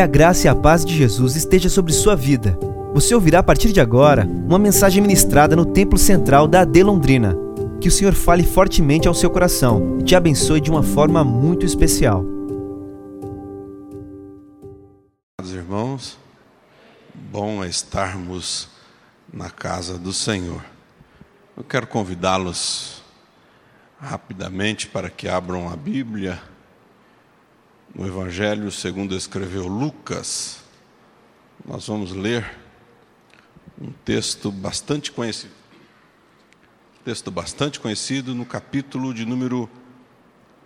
Que a graça e a paz de Jesus esteja sobre sua vida. Você ouvirá a partir de agora uma mensagem ministrada no Templo Central da AD Londrina. Que o Senhor fale fortemente ao seu coração e te abençoe de uma forma muito especial. Irmãos, bom é estarmos na casa do Senhor. Eu quero convidá-los rapidamente para que abram a Bíblia no Evangelho segundo escreveu Lucas. Nós vamos ler um texto bastante conhecido. Texto bastante conhecido no capítulo de número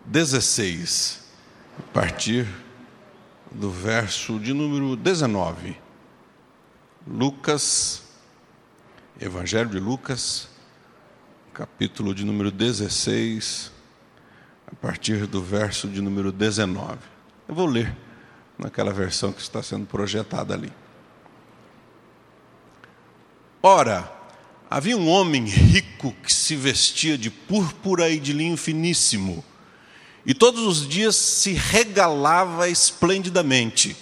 16, a partir do verso de número 19. Lucas, Evangelho de Lucas, capítulo de número 16, a partir do verso de número 19. Eu vou ler naquela versão que está sendo projetada ali. Ora, havia um homem rico que se vestia de púrpura e de linho finíssimo, e todos os dias se regalava esplendidamente.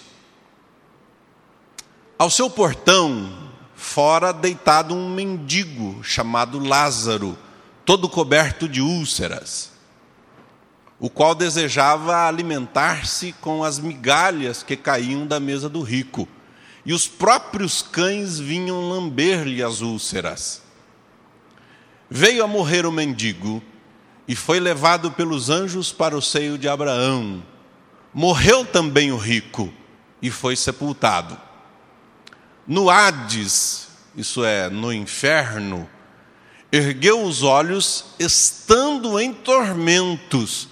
Ao seu portão, fora deitado um mendigo chamado Lázaro, todo coberto de úlceras o qual desejava alimentar-se com as migalhas que caíam da mesa do rico, e os próprios cães vinham lamber-lhe as úlceras. Veio a morrer o mendigo e foi levado pelos anjos para o seio de Abraão. Morreu também o rico e foi sepultado. No Hades, isso é, no inferno, ergueu os olhos, estando em tormentos,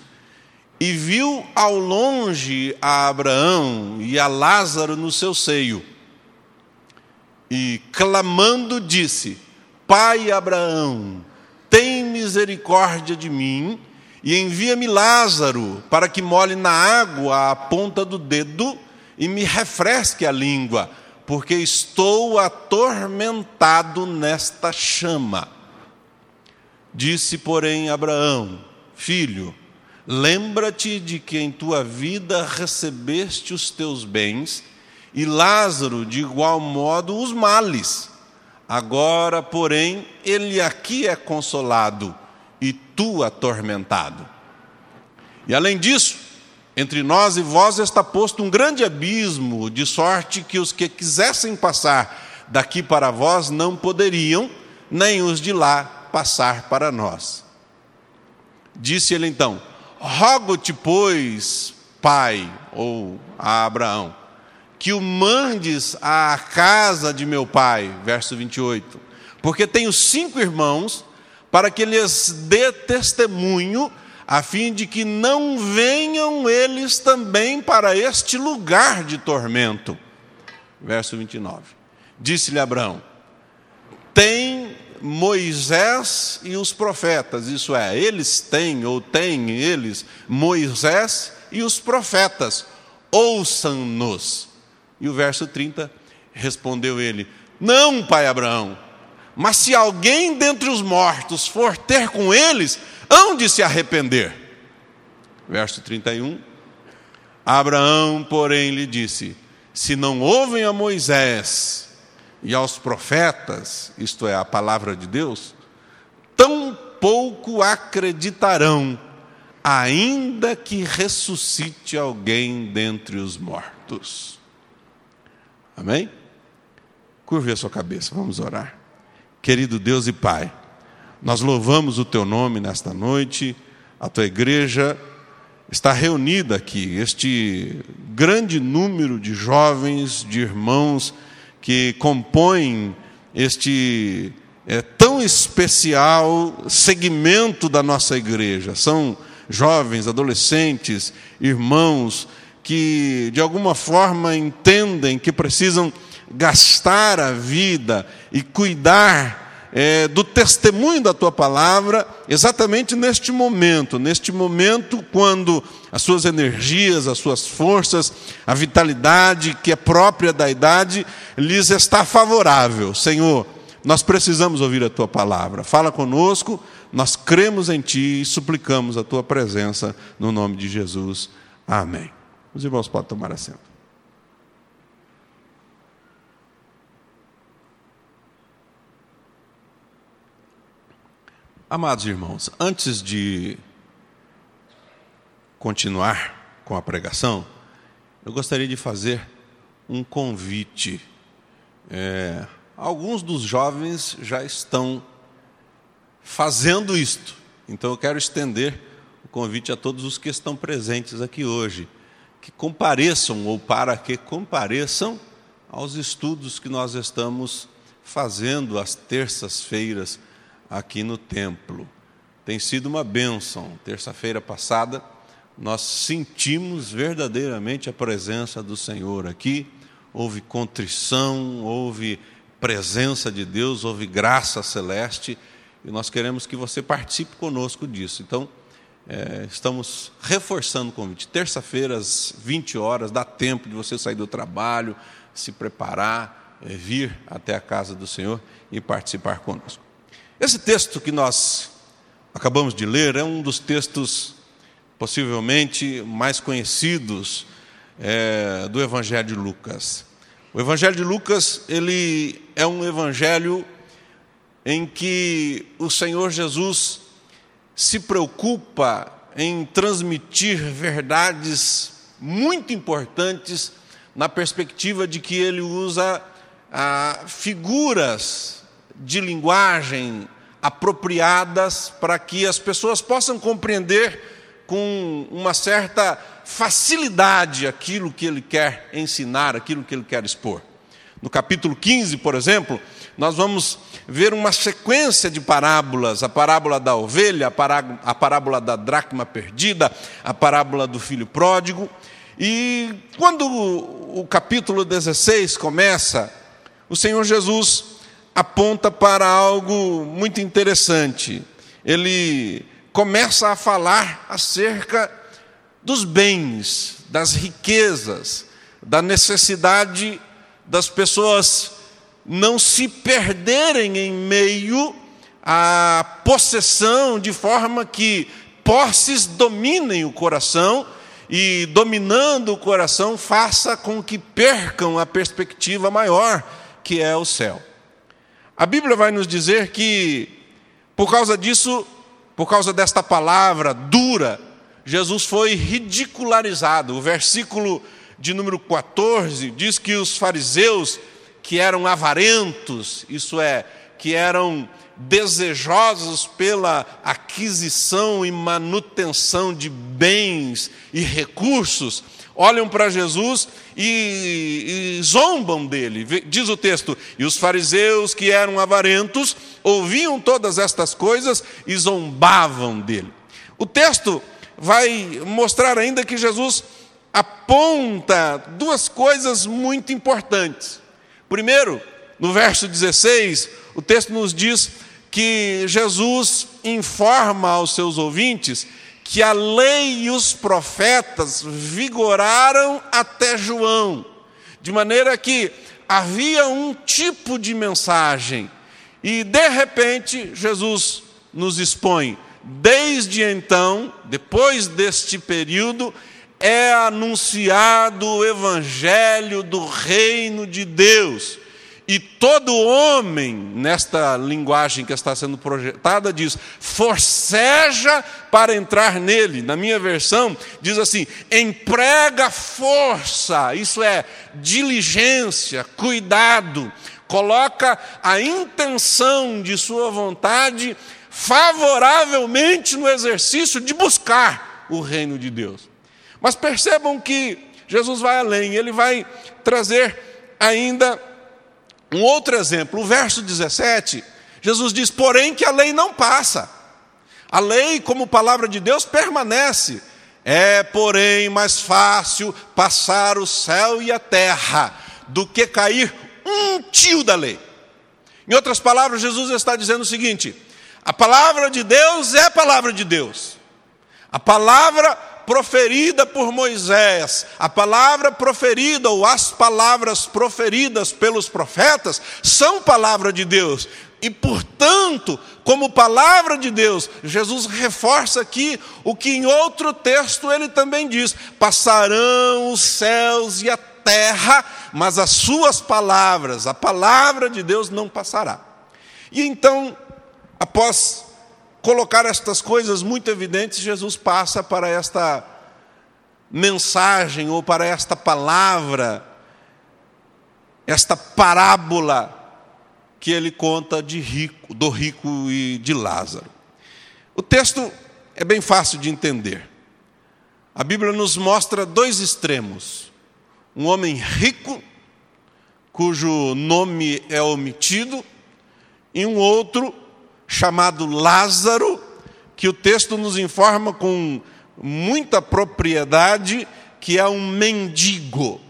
e viu ao longe a Abraão e a Lázaro no seu seio. E clamando disse: Pai Abraão, tem misericórdia de mim e envia-me Lázaro para que molhe na água a ponta do dedo e me refresque a língua, porque estou atormentado nesta chama. Disse, porém, Abraão: Filho, Lembra-te de que em tua vida recebeste os teus bens, e Lázaro, de igual modo, os males. Agora, porém, ele aqui é consolado e tu atormentado. E além disso, entre nós e vós está posto um grande abismo, de sorte que os que quisessem passar daqui para vós não poderiam, nem os de lá passar para nós. Disse ele então: Rogo-te, pois, pai, ou a Abraão, que o mandes à casa de meu pai, verso 28, porque tenho cinco irmãos, para que lhes dê testemunho, a fim de que não venham eles também para este lugar de tormento. Verso 29. Disse-lhe Abraão: Tem Moisés e os profetas, isso é, eles têm ou têm eles Moisés e os profetas, ouçam-nos. E o verso 30 respondeu ele: Não, pai Abraão, mas se alguém dentre os mortos for ter com eles, hão de se arrepender. Verso 31. Abraão, porém, lhe disse: Se não ouvem a Moisés e aos profetas, isto é, a palavra de Deus, tão pouco acreditarão, ainda que ressuscite alguém dentre os mortos. Amém? Curve a sua cabeça, vamos orar. Querido Deus e Pai, nós louvamos o Teu nome nesta noite, a Tua igreja está reunida aqui, este grande número de jovens, de irmãos, que compõem este é, tão especial segmento da nossa igreja. São jovens, adolescentes, irmãos que de alguma forma entendem que precisam gastar a vida e cuidar é, do testemunho da tua palavra, exatamente neste momento, neste momento quando as suas energias, as suas forças, a vitalidade que é própria da idade lhes está favorável. Senhor, nós precisamos ouvir a tua palavra. Fala conosco, nós cremos em ti e suplicamos a tua presença no nome de Jesus. Amém. Os irmãos podem tomar assento. Amados irmãos, antes de continuar com a pregação, eu gostaria de fazer um convite. É, alguns dos jovens já estão fazendo isto, então eu quero estender o convite a todos os que estão presentes aqui hoje, que compareçam ou para que compareçam aos estudos que nós estamos fazendo às terças-feiras aqui no templo. Tem sido uma bênção. Terça-feira passada, nós sentimos verdadeiramente a presença do Senhor aqui. Houve contrição, houve presença de Deus, houve graça celeste, e nós queremos que você participe conosco disso. Então, é, estamos reforçando o convite. Terça-feira, às 20 horas, dá tempo de você sair do trabalho, se preparar, é, vir até a casa do Senhor e participar conosco. Esse texto que nós acabamos de ler é um dos textos possivelmente mais conhecidos é, do Evangelho de Lucas. O Evangelho de Lucas ele é um evangelho em que o Senhor Jesus se preocupa em transmitir verdades muito importantes na perspectiva de que ele usa ah, figuras de linguagem apropriadas para que as pessoas possam compreender com uma certa facilidade aquilo que ele quer ensinar, aquilo que ele quer expor. No capítulo 15, por exemplo, nós vamos ver uma sequência de parábolas: a parábola da ovelha, a parábola da dracma perdida, a parábola do filho pródigo. E quando o capítulo 16 começa, o Senhor Jesus aponta para algo muito interessante. Ele começa a falar acerca dos bens, das riquezas, da necessidade das pessoas não se perderem em meio à possessão, de forma que posses dominem o coração e, dominando o coração, faça com que percam a perspectiva maior, que é o céu. A Bíblia vai nos dizer que, por causa disso, por causa desta palavra dura, Jesus foi ridicularizado. O versículo de número 14 diz que os fariseus, que eram avarentos, isso é, que eram desejosos pela aquisição e manutenção de bens e recursos, olham para Jesus e, e, zombam dele. Diz o texto: E os fariseus que eram avarentos ouviam todas estas coisas e zombavam dele. O texto vai mostrar ainda que Jesus aponta duas coisas muito importantes. Primeiro, no verso 16, o texto nos diz que Jesus informa aos seus ouvintes que a lei e os profetas vigoraram até João, de maneira que havia um tipo de mensagem, e de repente Jesus nos expõe, desde então, depois deste período, é anunciado o evangelho do reino de Deus e todo homem, nesta linguagem que está sendo projetada, diz: forceja para entrar nele. Na minha versão, diz assim: emprega força, isso é, diligência, cuidado, coloca a intenção de sua vontade favoravelmente no exercício de buscar o reino de Deus. Mas percebam que Jesus vai além, ele vai trazer ainda um outro exemplo, o verso 17, Jesus diz: porém que a lei não passa. A lei, como palavra de Deus, permanece. É, porém, mais fácil passar o céu e a terra do que cair um tio da lei. Em outras palavras, Jesus está dizendo o seguinte: a palavra de Deus é a palavra de Deus. A palavra proferida por Moisés, a palavra proferida ou as palavras proferidas pelos profetas são palavra de Deus. E, portanto, como palavra de Deus, Jesus reforça aqui o que em outro texto ele também diz: passarão os céus e a terra, mas as suas palavras, a palavra de Deus não passará. E então, após colocar estas coisas muito evidentes, Jesus passa para esta mensagem ou para esta palavra, esta parábola que ele conta de rico, do rico e de Lázaro. O texto é bem fácil de entender. A Bíblia nos mostra dois extremos: um homem rico, cujo nome é omitido, e um outro chamado Lázaro, que o texto nos informa com muita propriedade que é um mendigo.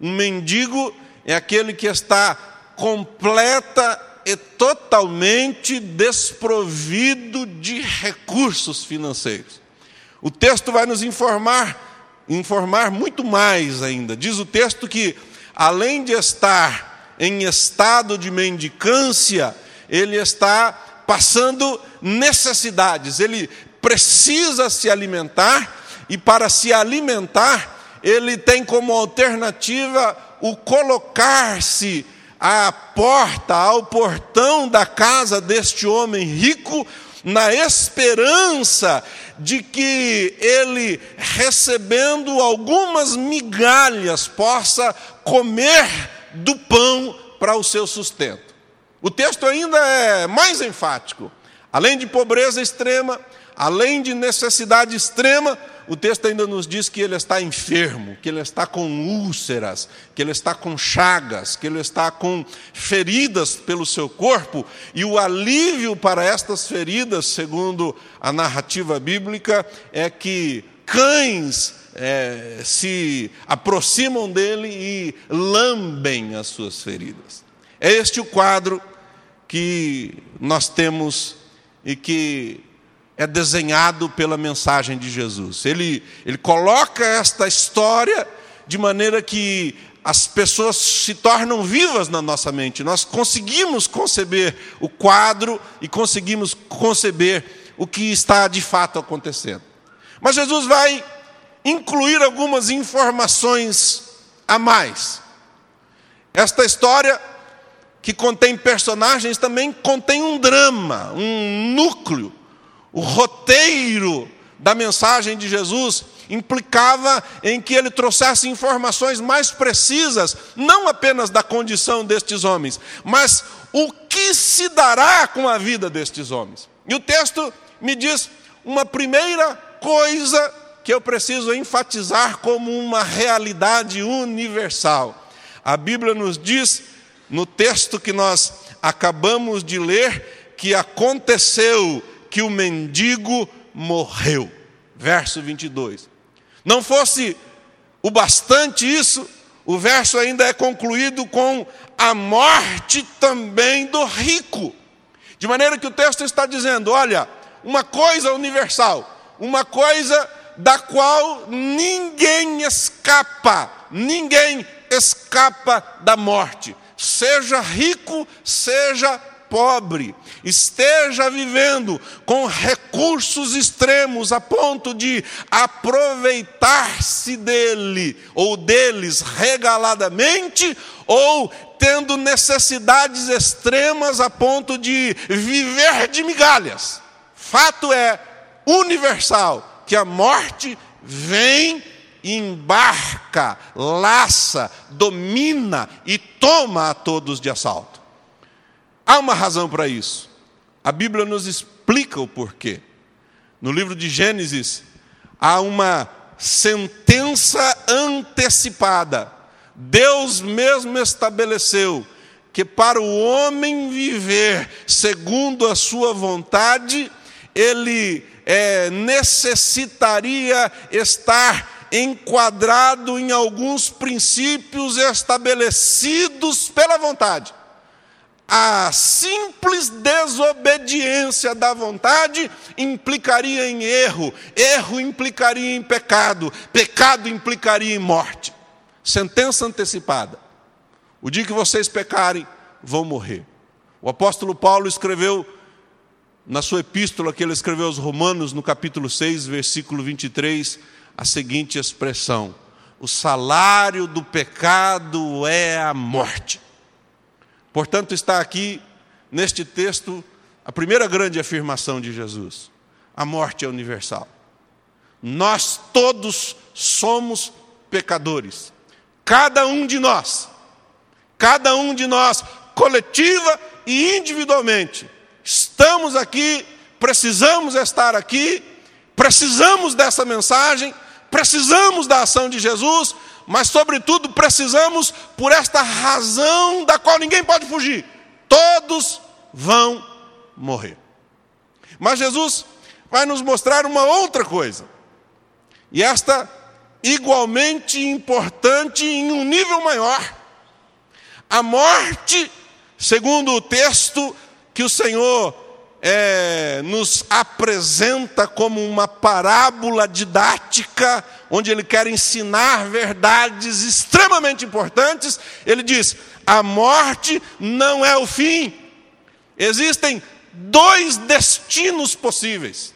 Um mendigo é aquele que está completa e totalmente desprovido de recursos financeiros. O texto vai nos informar, informar muito mais ainda. Diz o texto que, além de estar em estado de mendicância, ele está passando necessidades, ele precisa se alimentar, e para se alimentar, ele tem como alternativa o colocar-se à porta, ao portão da casa deste homem rico, na esperança de que ele, recebendo algumas migalhas, possa comer do pão para o seu sustento. O texto ainda é mais enfático. Além de pobreza extrema, além de necessidade extrema, o texto ainda nos diz que ele está enfermo, que ele está com úlceras, que ele está com chagas, que ele está com feridas pelo seu corpo, e o alívio para estas feridas, segundo a narrativa bíblica, é que cães é, se aproximam dele e lambem as suas feridas. É este o quadro que nós temos e que é desenhado pela mensagem de Jesus. Ele, ele coloca esta história de maneira que as pessoas se tornam vivas na nossa mente. Nós conseguimos conceber o quadro e conseguimos conceber o que está de fato acontecendo. Mas Jesus vai incluir algumas informações a mais. Esta história, que contém personagens, também contém um drama, um núcleo o roteiro da mensagem de Jesus implicava em que ele trouxesse informações mais precisas, não apenas da condição destes homens, mas o que se dará com a vida destes homens. E o texto me diz uma primeira coisa que eu preciso enfatizar como uma realidade universal. A Bíblia nos diz, no texto que nós acabamos de ler, que aconteceu que o mendigo morreu. Verso 22. Não fosse o bastante isso, o verso ainda é concluído com a morte também do rico. De maneira que o texto está dizendo: olha, uma coisa universal, uma coisa da qual ninguém escapa, ninguém escapa da morte, seja rico, seja pobre, esteja vivendo com recursos extremos a ponto de aproveitar-se dele ou deles regaladamente, ou tendo necessidades extremas a ponto de viver de migalhas. Fato é universal que a morte vem embarca, laça, domina e toma a todos de assalto. Há uma razão para isso. A Bíblia nos explica o porquê. No livro de Gênesis, há uma sentença antecipada. Deus mesmo estabeleceu que para o homem viver segundo a sua vontade, ele é, necessitaria estar enquadrado em alguns princípios estabelecidos pela vontade a simples desobediência da vontade implicaria em erro, erro implicaria em pecado, pecado implicaria em morte. Sentença antecipada. O dia que vocês pecarem, vão morrer. O apóstolo Paulo escreveu na sua epístola que ele escreveu aos Romanos, no capítulo 6, versículo 23, a seguinte expressão: O salário do pecado é a morte. Portanto, está aqui neste texto A primeira grande afirmação de Jesus: a morte é universal. Nós todos somos pecadores. Cada um de nós, cada um de nós, coletiva e individualmente, estamos aqui, precisamos estar aqui, precisamos dessa mensagem, precisamos da ação de Jesus, mas, sobretudo, precisamos por esta razão da qual ninguém pode fugir: todos vão morrer. Mas Jesus vai nos mostrar uma outra coisa, e esta igualmente importante em um nível maior. A morte, segundo o texto que o Senhor é, nos apresenta como uma parábola didática, onde ele quer ensinar verdades extremamente importantes, ele diz: a morte não é o fim. Existem dois destinos possíveis.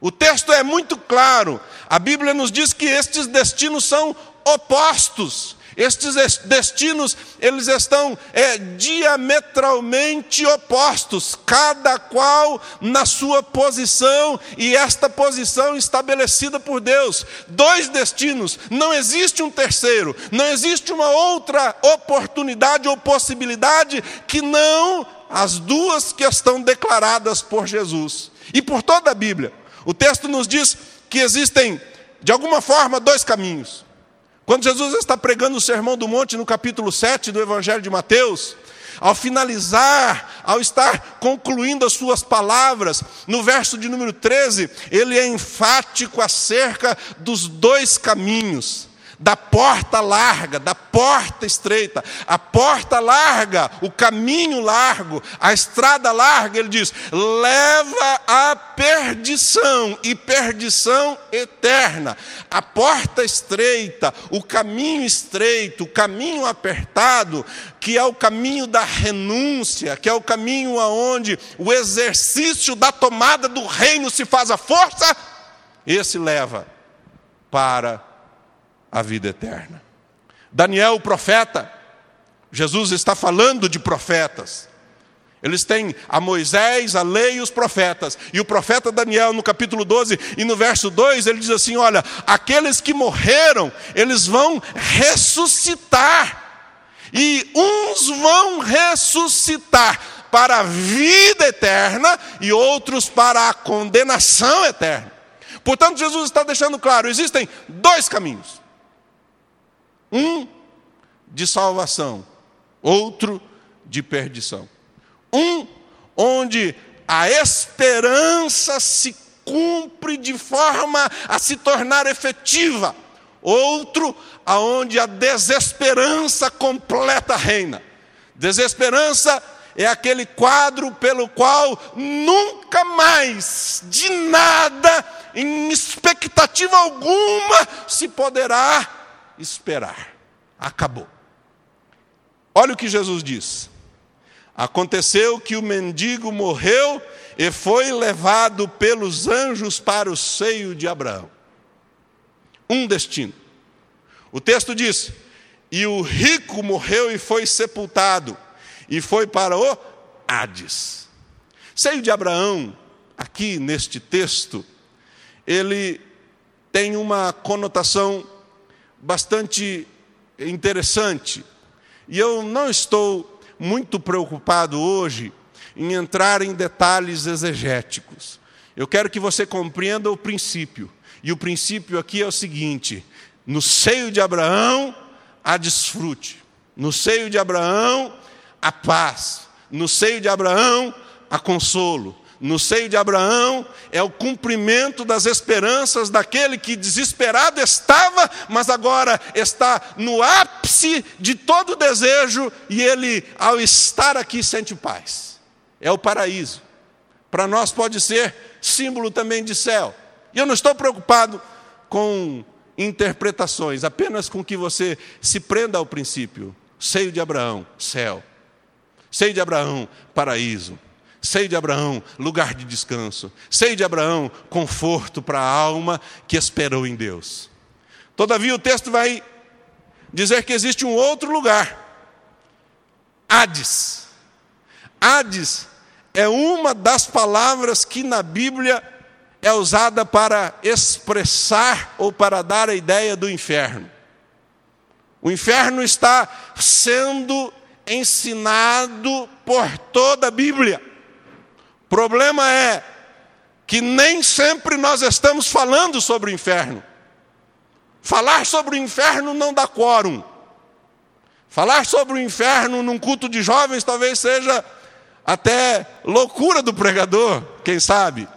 O texto é muito claro. A Bíblia nos diz que estes destinos são opostos. Estes destinos, eles estão é, diametralmente opostos, cada qual na sua posição, e esta posição estabelecida por Deus. Dois destinos, não existe um terceiro, não existe uma outra oportunidade ou possibilidade que não as duas que estão declaradas por Jesus e por toda a Bíblia. O texto nos diz que existem, de alguma forma, dois caminhos. Quando Jesus está pregando o Sermão do Monte no capítulo 7 do Evangelho de Mateus, ao finalizar, ao estar concluindo as suas palavras, no verso de número 13, ele é enfático acerca dos dois caminhos da porta larga, da porta estreita, a porta larga, o caminho largo, a estrada larga, ele diz, leva à perdição e perdição eterna. A porta estreita, o caminho estreito, o caminho apertado, que é o caminho da renúncia, que é o caminho aonde o exercício da tomada do reino se faz a força, esse leva para a vida eterna. Daniel, o profeta, Jesus está falando de profetas. Eles têm a Moisés, a lei e os profetas. E o profeta Daniel, no capítulo 12 e no verso 2, ele diz assim: Olha, aqueles que morreram, eles vão ressuscitar. E uns vão ressuscitar para a vida eterna e outros para a condenação eterna. Portanto, Jesus está deixando claro: existem dois caminhos. Um de salvação, outro de perdição. Um onde a esperança se cumpre de forma a se tornar efetiva. Outro aonde a desesperança completa reina. Desesperança é aquele quadro pelo qual nunca mais, de nada, em expectativa alguma, se poderá esperar. Acabou. Olha o que Jesus diz. Aconteceu que o mendigo morreu e foi levado pelos anjos para o seio de Abraão. Um destino. O texto diz: E o rico morreu e foi sepultado, e foi para o Hades. Seio de Abraão, aqui neste texto, ele tem uma conotação bastante interessante. E eu não estou muito preocupado hoje em entrar em detalhes exegéticos. Eu quero que você compreenda o princípio. E o princípio aqui é o seguinte: no seio de Abraão há desfrute, no seio de Abraão há paz, no seio de Abraão há consolo, no seio de Abraão é o cumprimento das esperanças daquele que desesperado estava, mas agora está no ápice de todo desejo e ele, ao estar aqui, sente paz. É o paraíso. Para nós pode ser símbolo também de céu. E eu não estou preocupado com interpretações, apenas com que você se prenda ao princípio. Seio de Abraão, céu. Seio de Abraão, paraíso. Sei de Abraão, lugar de descanso. Sei de Abraão, conforto para a alma que esperou em Deus. Todavia, o texto vai dizer que existe um outro lugar. Hades. Hades é uma das palavras que na Bíblia é usada para expressar ou para dar a ideia do inferno. O inferno está sendo ensinado por toda a Bíblia. Problema é que nem sempre nós estamos falando sobre o inferno. Falar sobre o inferno não dá quórum. Falar sobre o inferno num culto de jovens talvez seja até loucura do pregador, quem sabe.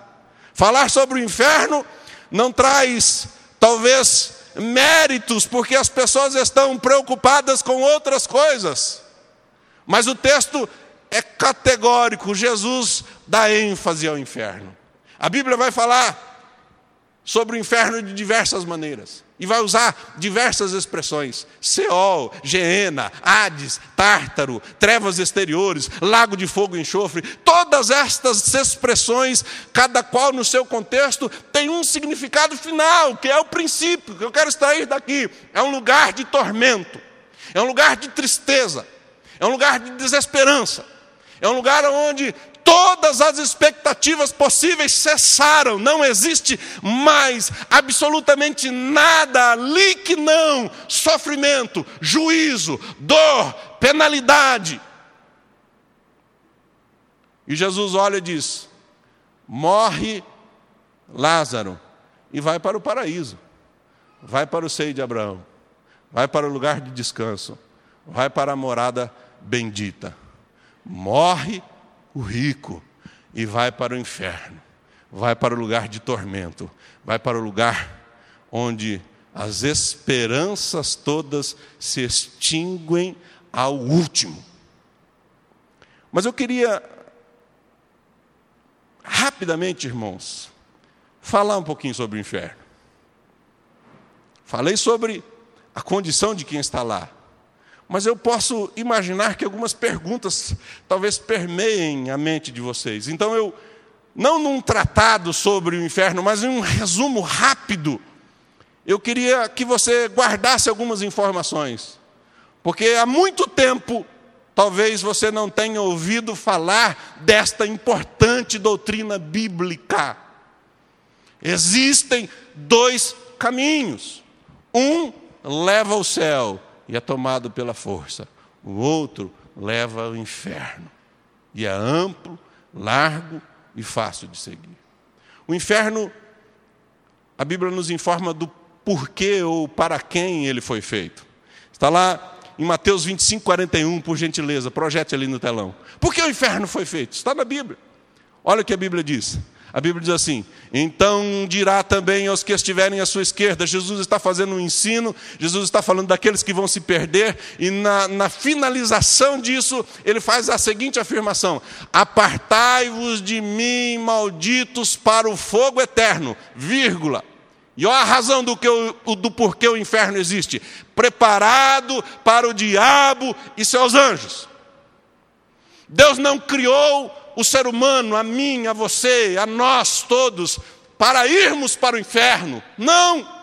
Falar sobre o inferno não traz, talvez, méritos, porque as pessoas estão preocupadas com outras coisas. Mas o texto é categórico, Jesus dá ênfase ao inferno. A Bíblia vai falar sobre o inferno de diversas maneiras. E vai usar diversas expressões: Seol, Geena, Hades, Tártaro, trevas exteriores, lago de fogo e enxofre. Todas estas expressões, cada qual no seu contexto, tem um significado final, que é o princípio, que eu quero extrair daqui. É um lugar de tormento, é um lugar de tristeza, é um lugar de desesperança, é um lugar onde todas as expectativas possíveis cessaram, não existe mais absolutamente nada ali que não sofrimento, juízo, dor, penalidade. E Jesus olha e diz: morre Lázaro e vai para o paraíso, vai para o seio de Abraão, vai para o lugar de descanso, vai para a morada bendita. Morre o rico e vai para o inferno, vai para o lugar de tormento, vai para o lugar onde as esperanças todas se extinguem ao último. Mas eu queria, rapidamente, irmãos, falar um pouquinho sobre o inferno. Falei sobre a condição de quem está lá. Mas eu posso imaginar que algumas perguntas talvez permeiem a mente de vocês. Então eu, não num tratado sobre o inferno, mas em um resumo rápido, eu queria que você guardasse algumas informações. Porque há muito tempo, talvez você não tenha ouvido falar desta importante doutrina bíblica. Existem dois caminhos. Um leva ao céu e é tomado pela força. O outro leva ao inferno. E é amplo, largo e fácil de seguir. O inferno, a Bíblia nos informa do porquê ou para quem ele foi feito. Está lá em Mateus 25, 41, por gentileza, projete ali no telão. Por que o inferno foi feito? Está na Bíblia. Olha o que a Bíblia diz. A Bíblia diz assim: então dirá também aos que estiverem à sua esquerda. Jesus está fazendo um ensino, Jesus está falando daqueles que vão se perder, e na, na finalização disso, ele faz a seguinte afirmação: Apartai-vos de mim, malditos, para o fogo eterno, vírgula. E olha a razão do, que o, do porquê o inferno existe: preparado para o diabo e seus anjos. Deus não criou o ser humano, a mim, a você, a nós todos, para irmos para o inferno. Não!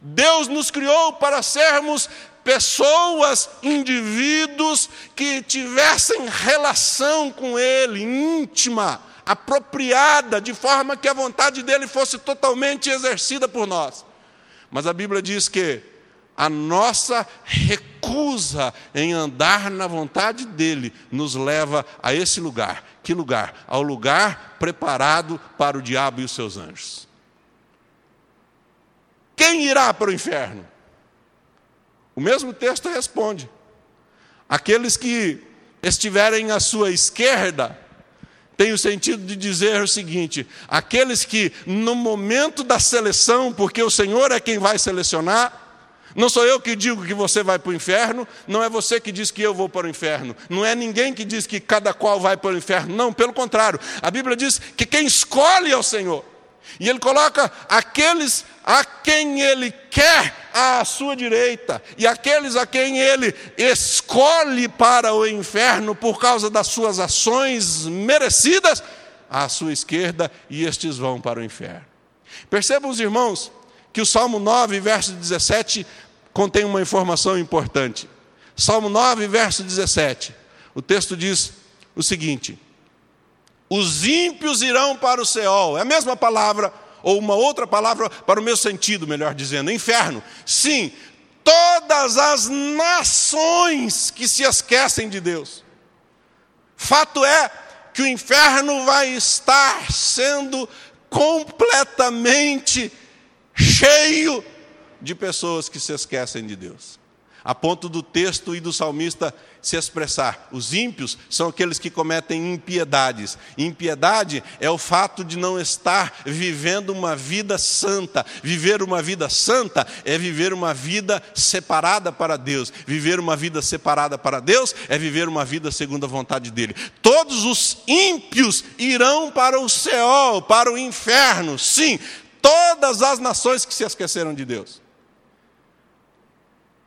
Deus nos criou para sermos pessoas, indivíduos que tivessem relação com Ele, íntima, apropriada, de forma que a vontade dele fosse totalmente exercida por nós. Mas a Bíblia diz que a nossa recusa em andar na vontade dele nos leva a esse lugar. Que lugar? Ao lugar preparado para o diabo e os seus anjos. Quem irá para o inferno? O mesmo texto responde: aqueles que estiverem à sua esquerda, tem o sentido de dizer o seguinte: aqueles que no momento da seleção, porque o Senhor é quem vai selecionar, não sou eu que digo que você vai para o inferno, não é você que diz que eu vou para o inferno, não é ninguém que diz que cada qual vai para o inferno, não, pelo contrário, a Bíblia diz que quem escolhe é o Senhor, e Ele coloca aqueles a quem Ele quer à sua direita, e aqueles a quem Ele escolhe para o inferno por causa das suas ações merecidas, à sua esquerda, e estes vão para o inferno. Percebam os irmãos, que o Salmo 9, verso 17, contém uma informação importante. Salmo 9, verso 17. O texto diz o seguinte: Os ímpios irão para o céu. É a mesma palavra, ou uma outra palavra para o meu sentido, melhor dizendo, inferno. Sim, todas as nações que se esquecem de Deus. Fato é que o inferno vai estar sendo completamente cheio de pessoas que se esquecem de Deus a ponto do texto e do salmista se expressar. Os ímpios são aqueles que cometem impiedades. Impiedade é o fato de não estar vivendo uma vida santa. Viver uma vida santa é viver uma vida separada para Deus. Viver uma vida separada para Deus é viver uma vida segundo a vontade dele. Todos os ímpios irão para o céu, para o inferno. Sim, todas as nações que se esqueceram de Deus.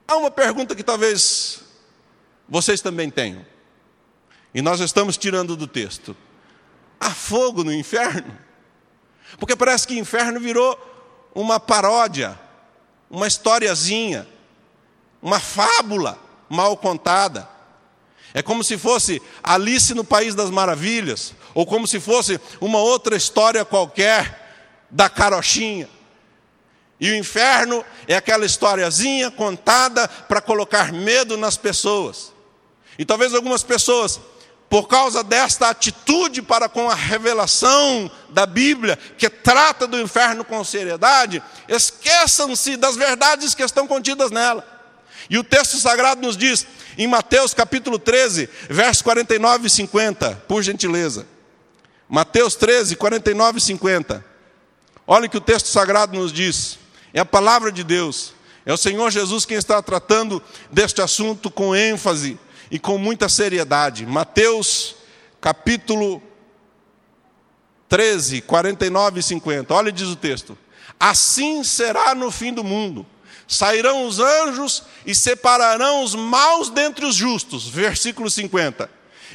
Há uma pergunta que talvez vocês também tenham. E nós estamos tirando do texto. Há fogo no inferno? Porque parece que inferno virou uma paródia, uma historiazinha, uma fábula mal contada. É como se fosse Alice no País das Maravilhas, ou como se fosse uma outra história qualquer da carochinha. E o inferno é aquela historiazinha contada para colocar medo nas pessoas. E talvez algumas pessoas, por causa desta atitude para com a revelação da Bíblia, que trata do inferno com seriedade, esqueçam-se das verdades que estão contidas nela. E o texto sagrado nos diz, em Mateus capítulo 13, versos 49 e 50, por gentileza. Mateus 13, 49 e 50. Olha o que o texto sagrado nos diz. É a palavra de Deus. É o Senhor Jesus quem está tratando deste assunto com ênfase e com muita seriedade. Mateus capítulo 13, 49 e 50. Olha, diz o texto: Assim será no fim do mundo. Sairão os anjos e separarão os maus dentre os justos. Versículo 50.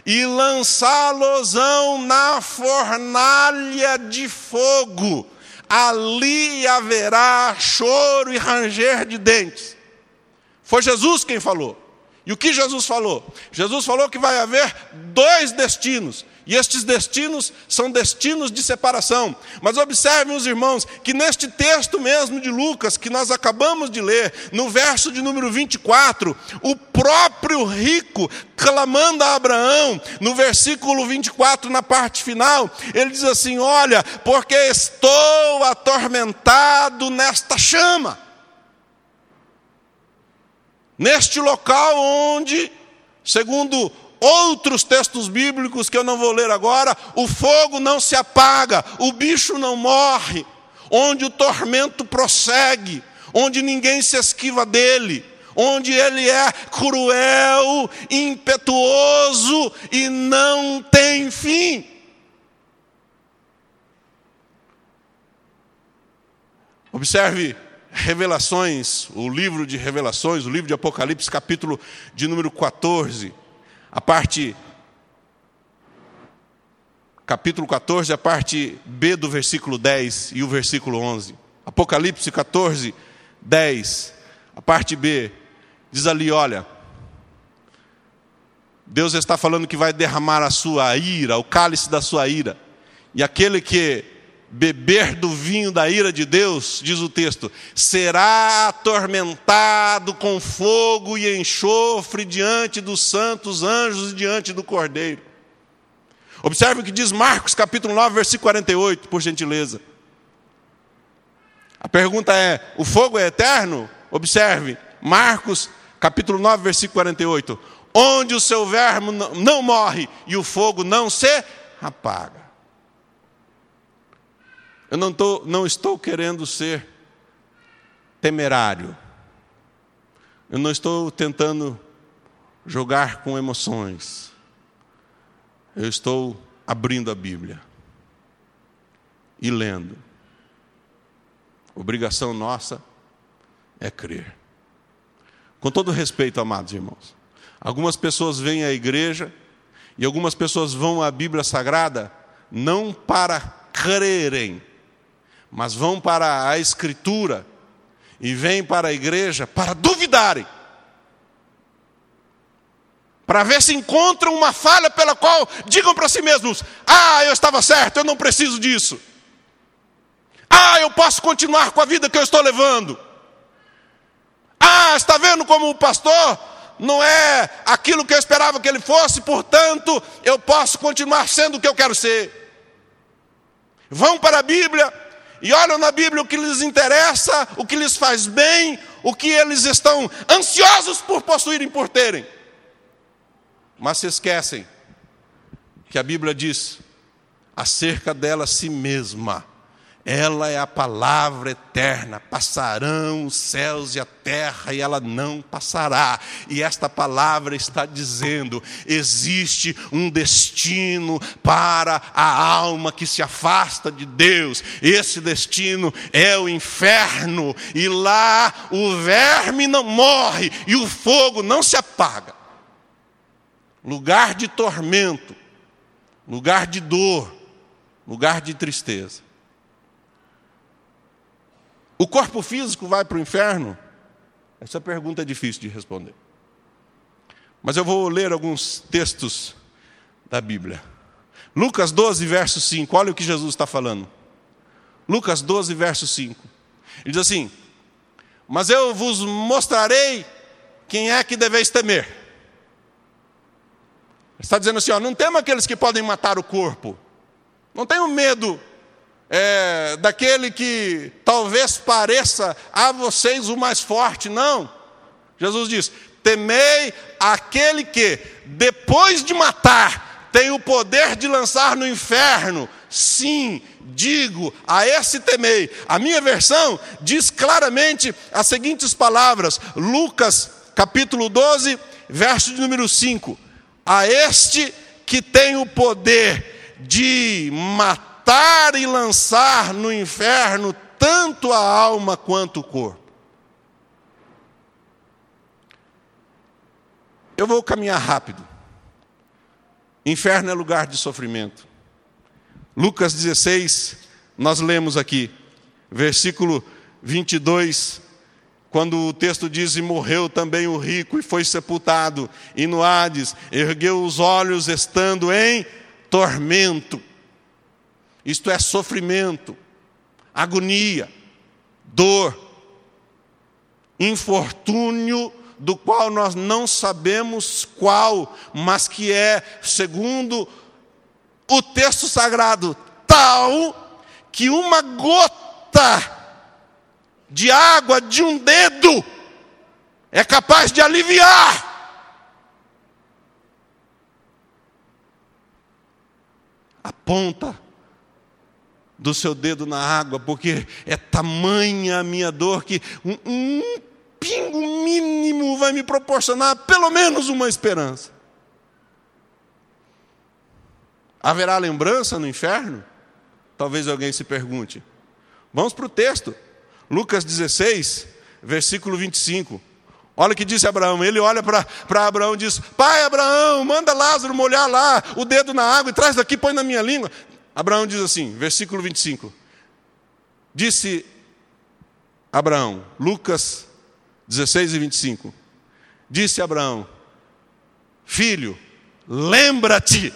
E lançá-losão na fornalha de fogo ali haverá choro e ranger de dentes. Foi Jesus quem falou. E o que Jesus falou? Jesus falou que vai haver dois destinos. E estes destinos são destinos de separação. Mas observem os irmãos que neste texto mesmo de Lucas, que nós acabamos de ler, no verso de número 24, o próprio rico clamando a Abraão, no versículo 24, na parte final, ele diz assim: Olha, porque estou atormentado nesta chama. Neste local onde, segundo outros textos bíblicos que eu não vou ler agora, o fogo não se apaga, o bicho não morre, onde o tormento prossegue, onde ninguém se esquiva dele, onde ele é cruel, impetuoso e não tem fim. Observe Revelações, o livro de Revelações, o livro de Apocalipse, capítulo de número 14 a parte capítulo 14, a parte B do versículo 10 e o versículo 11. Apocalipse 14, 10, a parte B, diz ali: olha, Deus está falando que vai derramar a sua ira, o cálice da sua ira, e aquele que beber do vinho da ira de Deus, diz o texto, será atormentado com fogo e enxofre diante dos santos anjos e diante do cordeiro. Observe o que diz Marcos capítulo 9, versículo 48, por gentileza. A pergunta é: o fogo é eterno? Observe, Marcos capítulo 9, versículo 48. Onde o seu vermo não morre e o fogo não se apaga. Eu não, tô, não estou querendo ser temerário. Eu não estou tentando jogar com emoções. Eu estou abrindo a Bíblia e lendo. Obrigação nossa é crer. Com todo respeito, amados irmãos, algumas pessoas vêm à igreja e algumas pessoas vão à Bíblia Sagrada não para crerem, mas vão para a Escritura e vêm para a igreja para duvidarem. para ver se encontram uma falha pela qual digam para si mesmos: Ah, eu estava certo, eu não preciso disso. Ah, eu posso continuar com a vida que eu estou levando. Ah, está vendo como o pastor não é aquilo que eu esperava que ele fosse, portanto, eu posso continuar sendo o que eu quero ser. Vão para a Bíblia e olham na Bíblia o que lhes interessa, o que lhes faz bem, o que eles estão ansiosos por possuírem, por terem. Mas se esquecem que a Bíblia diz acerca dela si mesma ela é a palavra eterna. Passarão os céus e a terra e ela não passará. E esta palavra está dizendo: existe um destino para a alma que se afasta de Deus. Esse destino é o inferno. E lá o verme não morre e o fogo não se apaga. Lugar de tormento, lugar de dor, lugar de tristeza. O corpo físico vai para o inferno? Essa pergunta é difícil de responder. Mas eu vou ler alguns textos da Bíblia. Lucas 12, verso 5, olha o que Jesus está falando. Lucas 12, verso 5. Ele diz assim: Mas eu vos mostrarei quem é que deveis temer. Ele está dizendo assim: ó, não tema aqueles que podem matar o corpo. Não tenham medo é, daquele que talvez pareça a vocês o mais forte, não. Jesus diz: temei aquele que, depois de matar, tem o poder de lançar no inferno. Sim, digo, a esse temei. A minha versão diz claramente as seguintes palavras, Lucas capítulo 12, verso de número 5. A este que tem o poder de matar matar e lançar no inferno tanto a alma quanto o corpo. Eu vou caminhar rápido. Inferno é lugar de sofrimento. Lucas 16, nós lemos aqui, versículo 22, quando o texto diz: E morreu também o rico e foi sepultado, e no Hades ergueu os olhos, estando em tormento. Isto é sofrimento, agonia, dor, infortúnio do qual nós não sabemos qual, mas que é, segundo o texto sagrado, tal que uma gota de água de um dedo é capaz de aliviar. A ponta do seu dedo na água, porque é tamanha a minha dor que um, um pingo mínimo vai me proporcionar pelo menos uma esperança. Haverá lembrança no inferno? Talvez alguém se pergunte. Vamos para o texto. Lucas 16, versículo 25. Olha o que disse Abraão. Ele olha para Abraão e diz: Pai Abraão, manda Lázaro molhar lá o dedo na água e traz daqui, põe na minha língua. Abraão diz assim, versículo 25: Disse Abraão, Lucas 16 e 25: Disse Abraão, filho, lembra-te.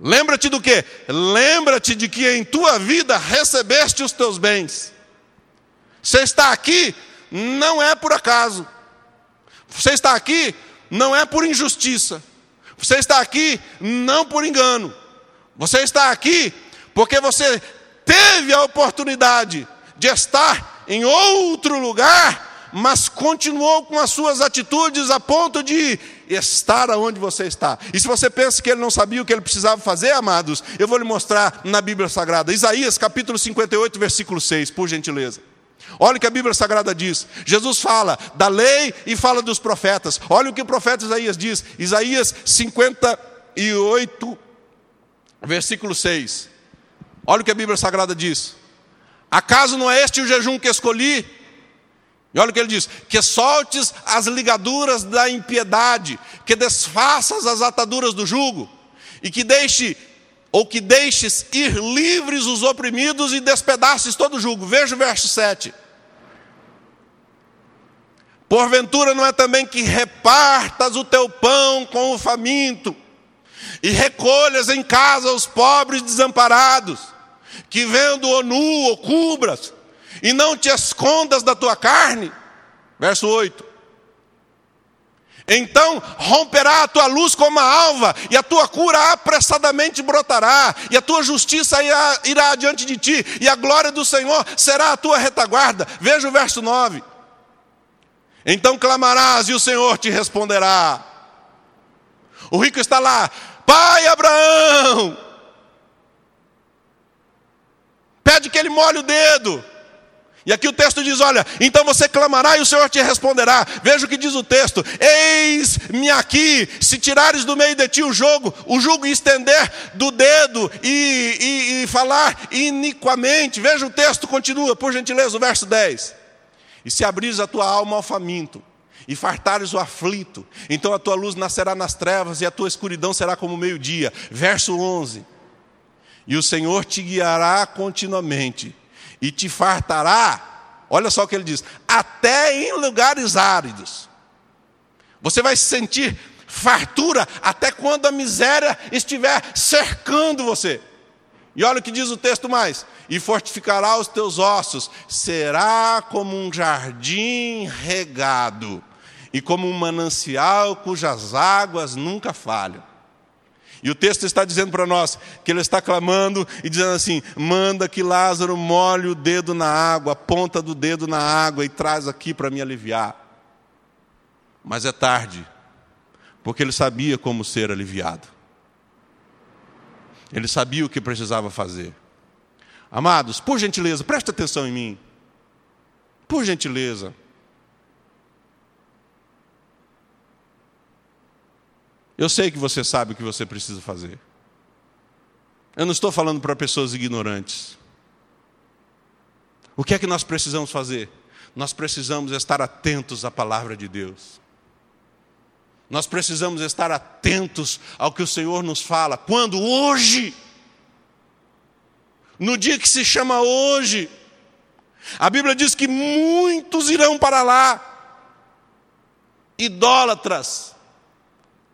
Lembra-te do que? Lembra-te de que em tua vida recebeste os teus bens. Você está aqui não é por acaso. Você está aqui não é por injustiça. Você está aqui não por engano. Você está aqui porque você teve a oportunidade de estar em outro lugar, mas continuou com as suas atitudes a ponto de estar aonde você está. E se você pensa que ele não sabia o que ele precisava fazer, amados, eu vou lhe mostrar na Bíblia Sagrada. Isaías capítulo 58, versículo 6, por gentileza. Olha o que a Bíblia Sagrada diz. Jesus fala da lei e fala dos profetas. Olha o que o profeta Isaías diz. Isaías 58, versículo 6. Olha o que a Bíblia Sagrada diz. Acaso não é este o jejum que escolhi? E olha o que ele diz: que soltes as ligaduras da impiedade, que desfaças as ataduras do jugo, e que deixe, ou que deixes ir livres os oprimidos e despedaces todo o jugo. Veja o verso 7. Porventura não é também que repartas o teu pão com o faminto, e recolhas em casa os pobres desamparados, que vendo o nu ou cubras, e não te escondas da tua carne? Verso 8. Então romperá a tua luz como a alva, e a tua cura apressadamente brotará, e a tua justiça irá, irá de ti, e a glória do Senhor será a tua retaguarda. Veja o verso 9. Então clamarás, e o Senhor te responderá. O rico está lá, pai Abraão, pede que ele molhe o dedo. E aqui o texto diz: Olha, então você clamará e o Senhor te responderá. Veja o que diz o texto: Eis-me aqui, se tirares do meio de ti o jogo, o jugo e estender do dedo e, e, e falar iniquamente. Veja o texto, continua, por gentileza, o verso 10. E se abrires a tua alma ao faminto, e fartares o aflito, então a tua luz nascerá nas trevas e a tua escuridão será como meio-dia. Verso 11. E o Senhor te guiará continuamente e te fartará, olha só o que ele diz, até em lugares áridos. Você vai sentir fartura até quando a miséria estiver cercando você. E olha o que diz o texto mais: e fortificará os teus ossos, será como um jardim regado, e como um manancial cujas águas nunca falham. E o texto está dizendo para nós que ele está clamando e dizendo assim: manda que Lázaro molhe o dedo na água, a ponta do dedo na água e traz aqui para me aliviar. Mas é tarde, porque ele sabia como ser aliviado. Ele sabia o que precisava fazer. Amados, por gentileza, preste atenção em mim. Por gentileza. Eu sei que você sabe o que você precisa fazer. Eu não estou falando para pessoas ignorantes. O que é que nós precisamos fazer? Nós precisamos estar atentos à palavra de Deus. Nós precisamos estar atentos ao que o Senhor nos fala. Quando? Hoje. No dia que se chama hoje. A Bíblia diz que muitos irão para lá. Idólatras,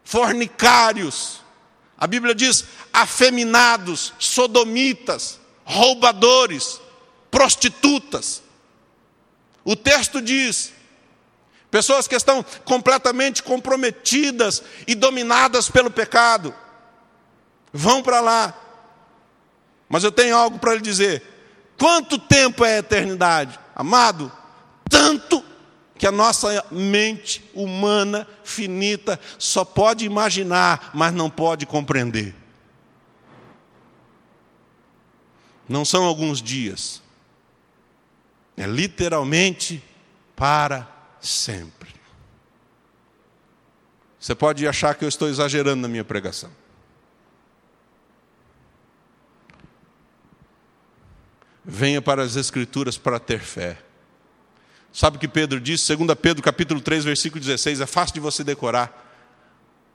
fornicários, a Bíblia diz afeminados, sodomitas, roubadores, prostitutas. O texto diz pessoas que estão completamente comprometidas e dominadas pelo pecado. Vão para lá. Mas eu tenho algo para lhe dizer. Quanto tempo é a eternidade? Amado, que a nossa mente humana finita só pode imaginar, mas não pode compreender. Não são alguns dias, é literalmente para sempre. Você pode achar que eu estou exagerando na minha pregação. Venha para as Escrituras para ter fé. Sabe o que Pedro disse? 2 Pedro capítulo 3, versículo 16, é fácil de você decorar.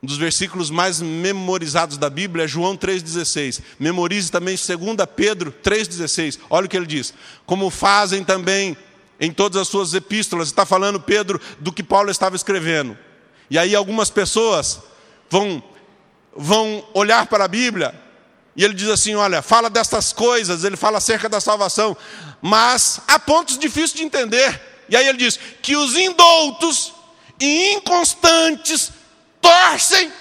Um dos versículos mais memorizados da Bíblia é João 3,16. Memorize também 2 Pedro 3,16. Olha o que ele diz. Como fazem também em todas as suas epístolas, está falando Pedro do que Paulo estava escrevendo. E aí algumas pessoas vão, vão olhar para a Bíblia e ele diz assim: olha, fala dessas coisas, ele fala acerca da salvação, mas há pontos difíceis de entender. E aí ele diz: que os indoutos e inconstantes torcem,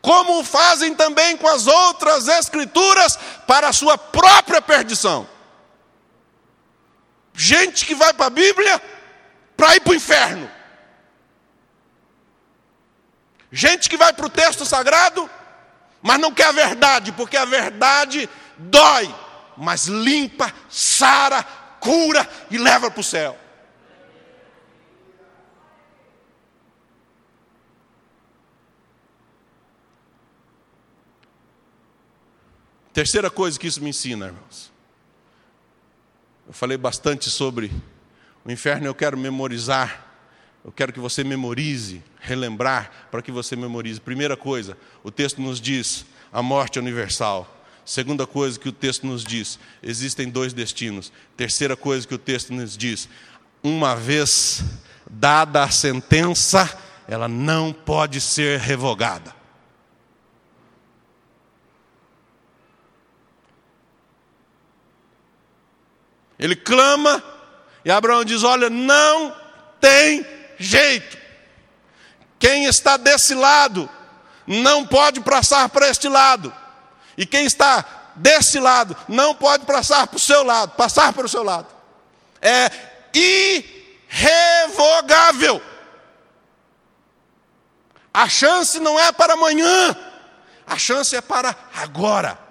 como fazem também com as outras escrituras, para a sua própria perdição. Gente que vai para a Bíblia para ir para o inferno. Gente que vai para o texto sagrado, mas não quer a verdade, porque a verdade dói, mas limpa, sara, cura e leva para o céu. Terceira coisa que isso me ensina, irmãos. Eu falei bastante sobre o inferno, eu quero memorizar. Eu quero que você memorize, relembrar, para que você memorize. Primeira coisa, o texto nos diz: a morte é universal. Segunda coisa que o texto nos diz: existem dois destinos. Terceira coisa que o texto nos diz: uma vez dada a sentença, ela não pode ser revogada. Ele clama e Abraão diz: Olha, não tem jeito. Quem está desse lado não pode passar para este lado. E quem está desse lado não pode passar para o seu lado, passar para o seu lado. É irrevogável. A chance não é para amanhã, a chance é para agora.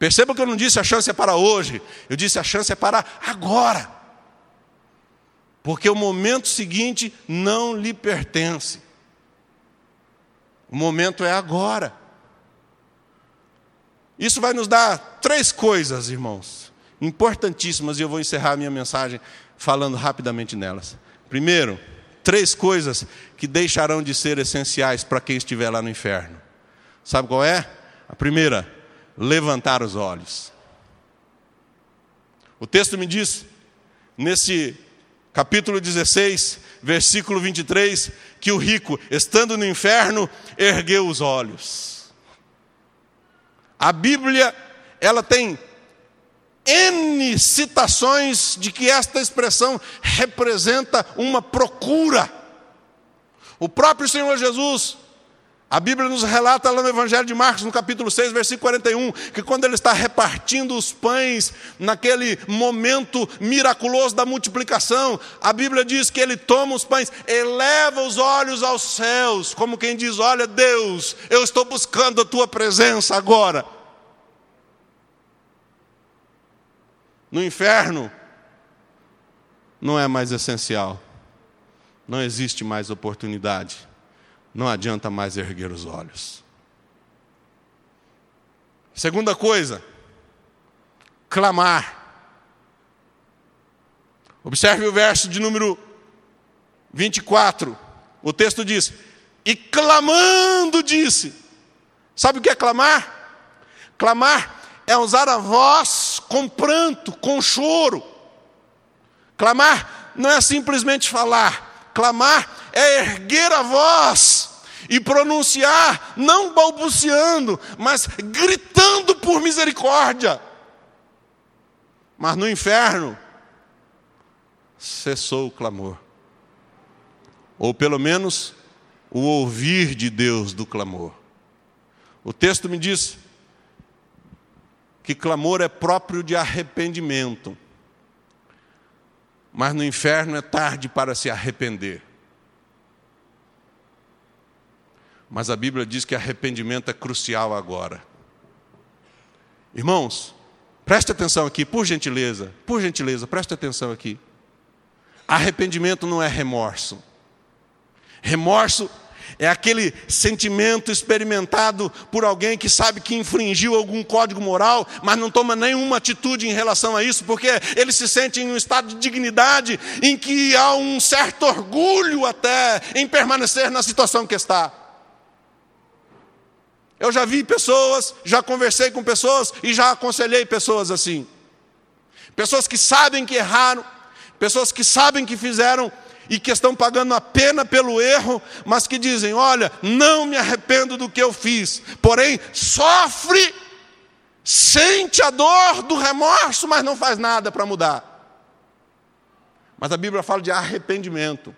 Perceba que eu não disse a chance é para hoje, eu disse a chance é para agora. Porque o momento seguinte não lhe pertence. O momento é agora. Isso vai nos dar três coisas, irmãos, importantíssimas, e eu vou encerrar a minha mensagem falando rapidamente nelas. Primeiro, três coisas que deixarão de ser essenciais para quem estiver lá no inferno. Sabe qual é? A primeira, levantar os olhos. O texto me diz, nesse capítulo 16, versículo 23, que o rico, estando no inferno, ergueu os olhos. A Bíblia, ela tem N citações de que esta expressão representa uma procura. O próprio Senhor Jesus, a Bíblia nos relata lá no Evangelho de Marcos, no capítulo 6, versículo 41, que quando ele está repartindo os pães, naquele momento miraculoso da multiplicação, a Bíblia diz que ele toma os pães, eleva os olhos aos céus, como quem diz: Olha, Deus, eu estou buscando a tua presença agora. No inferno, não é mais essencial, não existe mais oportunidade não adianta mais erguer os olhos. Segunda coisa, clamar. Observe o verso de número 24. O texto diz: E clamando disse. Sabe o que é clamar? Clamar é usar a voz com pranto, com choro. Clamar não é simplesmente falar. Clamar é erguer a voz e pronunciar, não balbuciando, mas gritando por misericórdia. Mas no inferno, cessou o clamor. Ou pelo menos o ouvir de Deus do clamor. O texto me diz que clamor é próprio de arrependimento. Mas no inferno é tarde para se arrepender. Mas a Bíblia diz que arrependimento é crucial agora. Irmãos, preste atenção aqui, por gentileza, por gentileza, preste atenção aqui. Arrependimento não é remorso. Remorso é aquele sentimento experimentado por alguém que sabe que infringiu algum código moral, mas não toma nenhuma atitude em relação a isso, porque ele se sente em um estado de dignidade em que há um certo orgulho até em permanecer na situação que está. Eu já vi pessoas, já conversei com pessoas e já aconselhei pessoas assim. Pessoas que sabem que erraram, pessoas que sabem que fizeram e que estão pagando a pena pelo erro, mas que dizem: Olha, não me arrependo do que eu fiz, porém sofre, sente a dor do remorso, mas não faz nada para mudar. Mas a Bíblia fala de arrependimento.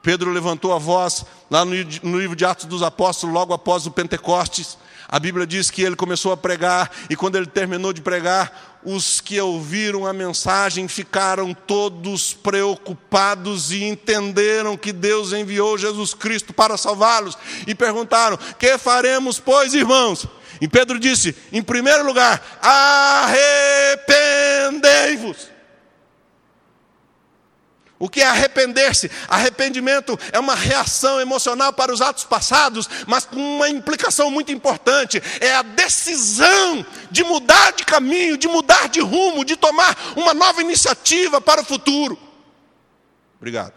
Pedro levantou a voz lá no livro de Atos dos Apóstolos, logo após o Pentecostes. A Bíblia diz que ele começou a pregar, e quando ele terminou de pregar, os que ouviram a mensagem ficaram todos preocupados e entenderam que Deus enviou Jesus Cristo para salvá-los. E perguntaram: Que faremos, pois, irmãos? E Pedro disse: Em primeiro lugar, arrependei-vos. O que é arrepender-se? Arrependimento é uma reação emocional para os atos passados, mas com uma implicação muito importante: é a decisão de mudar de caminho, de mudar de rumo, de tomar uma nova iniciativa para o futuro. Obrigado.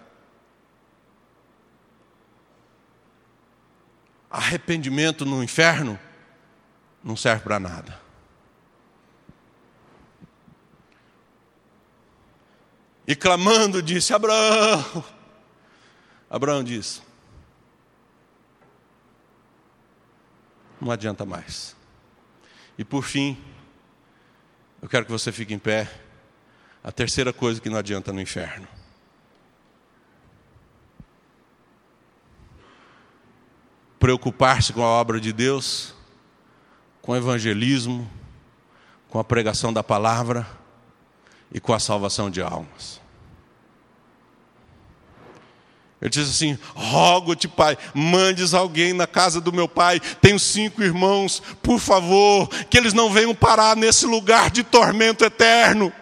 Arrependimento no inferno não serve para nada. E clamando disse: Abraão. Abraão disse: Não adianta mais. E por fim, eu quero que você fique em pé. A terceira coisa que não adianta no inferno. Preocupar-se com a obra de Deus, com o evangelismo, com a pregação da palavra e com a salvação de almas. Ele diz assim: Rogo-te, pai, mandes alguém na casa do meu pai. Tenho cinco irmãos, por favor, que eles não venham parar nesse lugar de tormento eterno.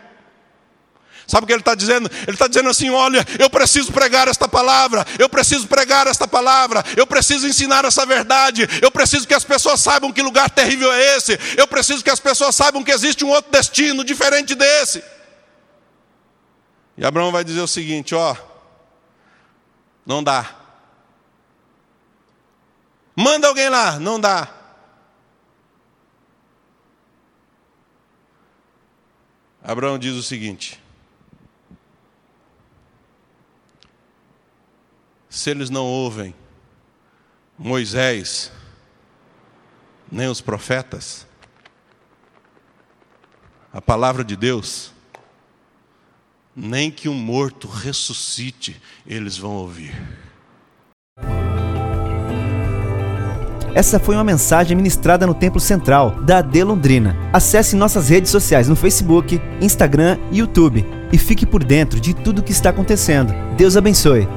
Sabe o que ele está dizendo? Ele está dizendo assim: olha, eu preciso pregar esta palavra, eu preciso pregar esta palavra, eu preciso ensinar essa verdade, eu preciso que as pessoas saibam que lugar terrível é esse, eu preciso que as pessoas saibam que existe um outro destino diferente desse. E Abraão vai dizer o seguinte: ó, não dá. Manda alguém lá, não dá. Abraão diz o seguinte: se eles não ouvem Moisés, nem os profetas, a palavra de Deus, nem que um morto ressuscite, eles vão ouvir. Essa foi uma mensagem ministrada no Templo Central da AD Londrina. Acesse nossas redes sociais no Facebook, Instagram e YouTube e fique por dentro de tudo o que está acontecendo. Deus abençoe.